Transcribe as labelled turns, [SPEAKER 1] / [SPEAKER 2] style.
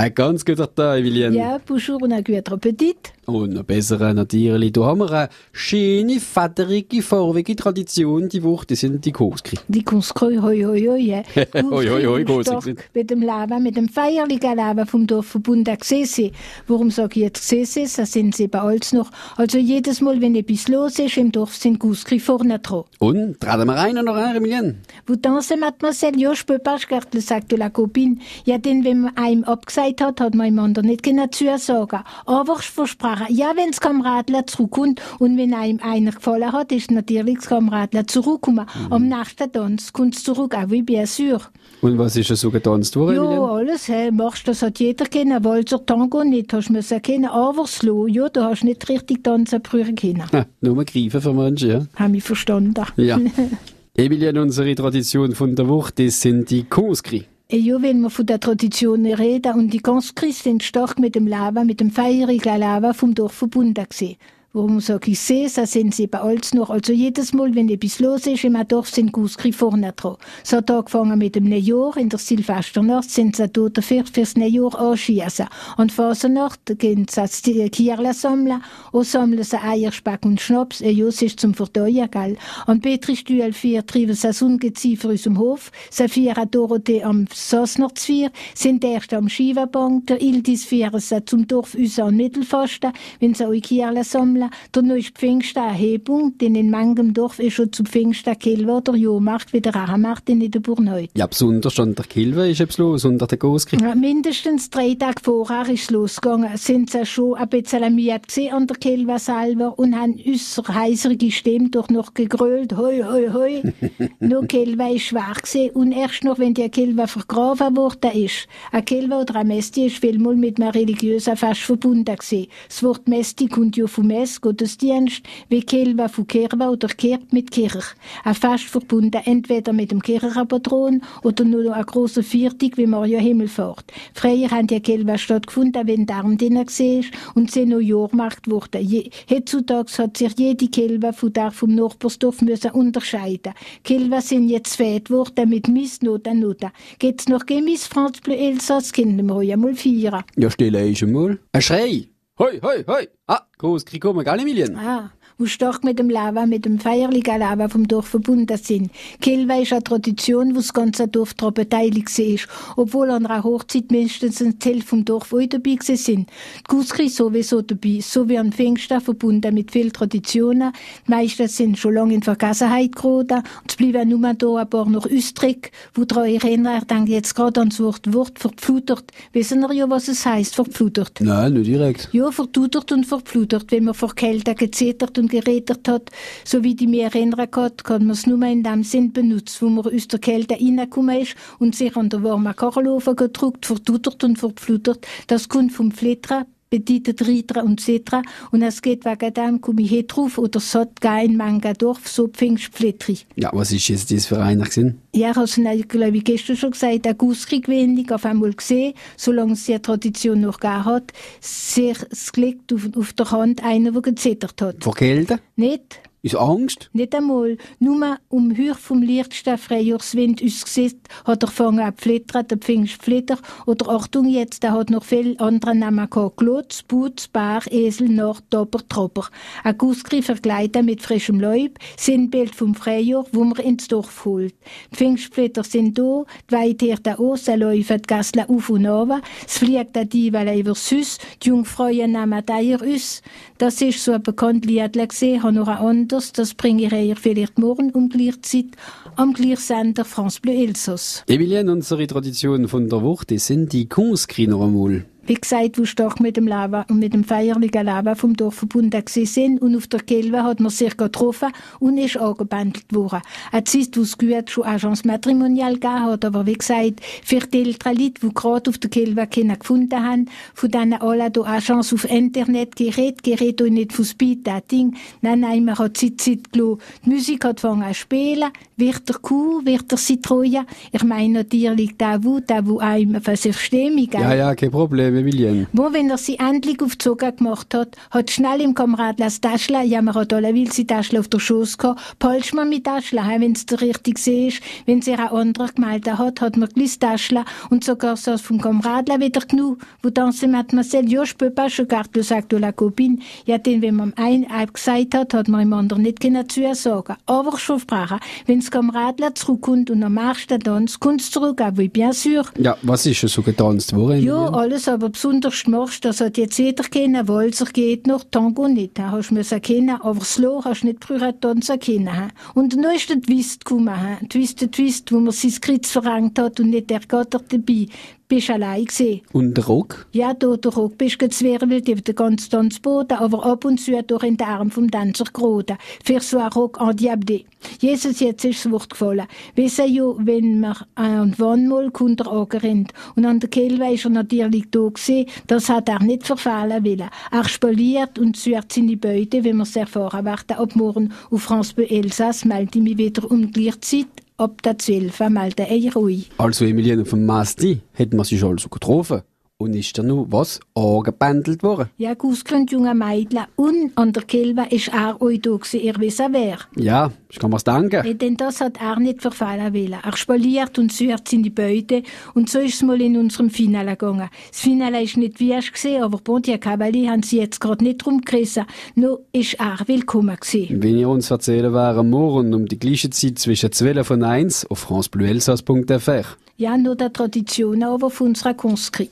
[SPEAKER 1] Ein ganz guter Tag, Emilien.
[SPEAKER 2] Ja, bonjour und ein guter Appetit.
[SPEAKER 1] Und noch besser natürlich. Da haben wir eine schöne, federige, farbige Tradition. Die Woche, das sind die Koskri.
[SPEAKER 2] Die Kunstkreu, hoi, hoi, hoi. ja.
[SPEAKER 1] Hoi, hoi, hoi.
[SPEAKER 2] Koskri. Mit dem Lava, mit dem feierlichen Lava vom Dorfverbund der Gsese. Warum sage ich jetzt Gsese? Das sind sie bei alles noch. Also jedes Mal, wenn etwas los ist im Dorf, sind Koskri vorne dran.
[SPEAKER 1] Und, traten wir rein noch rein, Emilien?
[SPEAKER 2] Vous dansez, mademoiselle? Ja, je peux pas, je garde le sac de la copine. Ja, denn wenn man einem abgesagt hat, hat man ihm anderen nicht genau zusagen. Aber ich versprochen, ja, wenn das Kameradler zurückkommt und wenn einem einer gefallen hat, ist natürlich das Kameradler zurückgekommen. Am nächsten Tanz kommt es zurück, auch wie bien sûr.
[SPEAKER 1] Und was ist so getanzt worden,
[SPEAKER 2] Ja, alles, hä, machst das hat jeder kennen. Walzer Tango nicht, hast du müssen kennen. Aber Slow, ja, du hast nicht richtig tanzen brüchen können.
[SPEAKER 1] Ha, nur greifen für Menschen, ja.
[SPEAKER 2] Haben ich verstanden.
[SPEAKER 1] Ja. Emilien, unsere Tradition von der Woche, das sind die Koskri.
[SPEAKER 2] Ja, wenn wir von der Tradition reden, und die ganz Christen sind stark mit dem Lava, mit dem feurigen Lava vom Dorf verbunden gewesen. Warum sag ich sehe, so sind sie bei alles noch. Also jedes Mal, wenn etwas los ist im Dorf, sind Guskri vorne dran. So hat angefangen mit dem Neujahr, in der Silvesternacht sind sie dort dafür fürs Neujahr anschießen. Und Fasernacht gehen sie Kierle sammeln, und sammeln sie Eier, Speck und Schnaps, ja, es ist zum Verdauen, gell. Und Petri Stühl vier treiben sie das Ungeziefer aus dem Hof, sie vieren Dorothee am Sosnertsvier, sind erst am Schiwabank, der Ildis vieren sie zum Dorf Usa und Mittelfasten, wenn sie auch Kierle sammeln, dann noch ist Pfingsten eine Hebung, denn in manchem Dorf ist schon zu Pfingsten Kelwa der Jahrmarkt wie der Rahamarkt in der Burnheut.
[SPEAKER 1] Ja, besonders an der Kilwe ist etwas los, unter der Koskri.
[SPEAKER 2] Ja, mindestens drei Tage vorher ist es losgegangen. Sind sie schon ein bisschen amüsiert gewesen an der Kelva selber und haben äußer heiserige Stimme doch noch gegrölt. Hoi, hoi, hoi. Nur Kelva ist schwach gewesen. Und erst noch, wenn die Kelva vergraben worden ist. Ein Kelva oder ein Mesti ist vielmal mit einem religiösen Fest verbunden gewesen. Das Wort Mesti kommt ja vom Mess, Gottesdienst, wie Kelva von Kirwa oder Kirk mit Kirch. Ein Fest verbunden entweder mit dem Kirchenpatron oder nur noch eine grosse Viertig wie Mario Himmelfahrt. Früher haben die Kelva stattgefunden, wenn Darm drin war und sie noch Jahrmarkt wurde. Je, heutzutage hat sich jede Kelva von der vom Nachbarsdorf müssen unterscheiden. Kelva sind jetzt fett worden mit Miss Nota Nota. Geht's noch Gemis France Bleu Elsass, können wir ja mal feiern.
[SPEAKER 1] Ja, stille ich mal. Ein Schrei. Hoi, hoi, hoi. Ah, Koskri kommen, gell, Emilien?
[SPEAKER 2] Ah, wo stark mit dem Lava, mit dem feierlichen Lava vom Dorf verbunden sind. Kelva ist eine Tradition, wo das ganze Dorf daran beteiligt ist, obwohl an einer Hochzeit mindestens ein Teil vom Dorf auch dabei sind. Die Guskri sowieso dabei, so wie an Pfingsten verbunden mit vielen Traditionen. Die meisten sind schon lange in Vergessenheit geraten und es bleiben nur da ein paar noch üstrig, wo daran erinnern, ich denke jetzt gerade an das Wort, Wort verpflutert. Wissen ihr ja, was es heißt, verpflutert?
[SPEAKER 1] Nein, nicht direkt.
[SPEAKER 2] Ja, vertudert und verpludert. Wenn man vor Kälte gezetert und gerädert hat, so wie die mir erinnern kann, kann man es nur in dem Sinn benutzen, wo man aus der Kälte reingekommen ist und sich an der warmen Kachelofen gedruckt, vertudert und verpfludert. Das kommt vom Flittern, bedeutet Ritra und Cetra. Und es geht wegen dem, komme ich hier drauf, oder es hat kein Manga Dorf, so Pfingstflittri.
[SPEAKER 1] Ja, was ist jetzt das für einer gewesen?
[SPEAKER 2] Ja, hast du, glaube ich, gestern schon gesagt, der Gusskrieg wenig auf einmal gesehen, solange es die Tradition noch gegeben hat, sehr, es liegt auf, auf der Hand einer, der gezittert hat.
[SPEAKER 1] Vor Kälte?
[SPEAKER 2] Nicht?
[SPEAKER 1] Ist Angst?
[SPEAKER 2] Nicht einmal. Nur um Hür vom lichtsten Freijahrswind uns Gesicht hat er fangen an flittern, der Pfingstflitter. Oder Achtung jetzt, er hat noch viel andere Namen gehabt. Glotz, Putz, Bär, Esel, Nord, Topper, Tropper. Ein Gussgriff verkleidet mit frischem Leib, Sinnbild vom Freijahr, wo man ins Dorf holt. Die Pfingstflitter sind da, die Weidhirten auch, sie laufen die Gassle auf und runter. Es fliegt der Diebel über Süß, die Jungfrauen nehmen Eier aus. Das ist so ein bekanntes Lied gesehen, habe noch ein anderes, das bringe ich euch vielleicht morgen um gleiche Zeit am gleichen Sender France Bleu Elsass.
[SPEAKER 1] Emilien, unsere Tradition von der Woche, sind die noch einmal.
[SPEAKER 2] Wie gesagt, wo stark mit dem Lava und mit dem feierlichen Lava vom Dorf verbunden gewesen sind und auf der Kelve hat man sich getroffen und ist angebandelt worden. Eine Zeit, wo es gut schon Agence Matrimonial gegeben hat, aber wie gesagt, für die älteren Leute, die gerade auf der Kelve keinen gefunden haben, von denen alle da Agence auf Internet gerät, gerät und nicht von Speed Dating. Nein, nein, man hat Zeit, Zeit gelassen. Die Musik hat angefangen zu spielen, wird der Kuh, wird der Citroën. Ich meine natürlich der, wo, der, wo einem für sich stimmt, gell?
[SPEAKER 1] Ja, ja, kein Problem. Emilien.
[SPEAKER 2] Wo, wenn er sie endlich auf Zucker gemacht hat, hat schnell im Kamerad das Taschla, ja, man hat alle will sie Taschla auf der Schoß gehabt, polsch man mit Taschla, wenn es richtig ist, wenn sie ein anderer gemeldet hat, hat man glis Taschla und sogar so vom Kamerad wieder genug, wo dann sie Mademoiselle, ja, je peux pas, je garde le sac de la copine, ja, den, wenn man ein gesagt hat, hat man im anderen nicht können zu ihr sagen. Aber schon sprachen, wenn das Kameradler zurückkommt und am machst du Tanz, kommst du zurück, oui, bien sûr.
[SPEAKER 1] Ja, was ist so getanzt worden?
[SPEAKER 2] Ja, alles, aber besonders machst, das hat jetzt jeder kennen, Walzer geht noch, Tango nicht, ha, hast müssen kennen, aber Slow hast nicht früher tanzen können. Und dann ist der Twist gekommen. Twist, der Twist, wo man sein Kreuz verrangt hat und nicht der Gott dabei. Bist allein gesehen.
[SPEAKER 1] Und der Rock?
[SPEAKER 2] Ja, da der Rock bist gezwirrt über den ganzen Tanzboden, aber ab und zu durch in den Arm vom Tänzer geraten. Für so ein Rock en diable. Jesus, jetzt ist das Wort gefallen. Wissen ja, wenn man an wann mal kommt er angerannt. Und an der Kehlwe ist er natürlich da gewesen. Das hat er nicht verfehlen wollen. Er spaliert und sucht seine Beute, wenn wir es erfahren werden. Ab morgen auf France Elsass melde ich mich wieder um die Zeit. Ab der 12 melde ich ruhig.
[SPEAKER 1] Also Emilien dem Masti hätten wir sie schon also getroffen. Und ist da noch was angebändelt worden?
[SPEAKER 2] Ja, ausgerannt junge Mädchen. Und an der Kehlwe ist er euch da gewesen, ihr wisst wer.
[SPEAKER 1] Ja, ich kann mir's denken.
[SPEAKER 2] Ja, denn das hat er nicht verfallen wollen. Er spaliert und sucht seine Beute. Und so ist es mal in unserem Finale gegangen. Das Finale ist nicht wie erst gesehen, aber Bon, die Cavalier haben sie jetzt gerade nicht rumgerissen. Nur ist er willkommen gewesen.
[SPEAKER 1] Wenn ihr uns erzählen wären, morgen um die gleiche Zeit zwischen 12 und 1 auf francebleuelsass.fr.
[SPEAKER 2] Ja, nur der Tradition aber von unserer Kunstskrieg.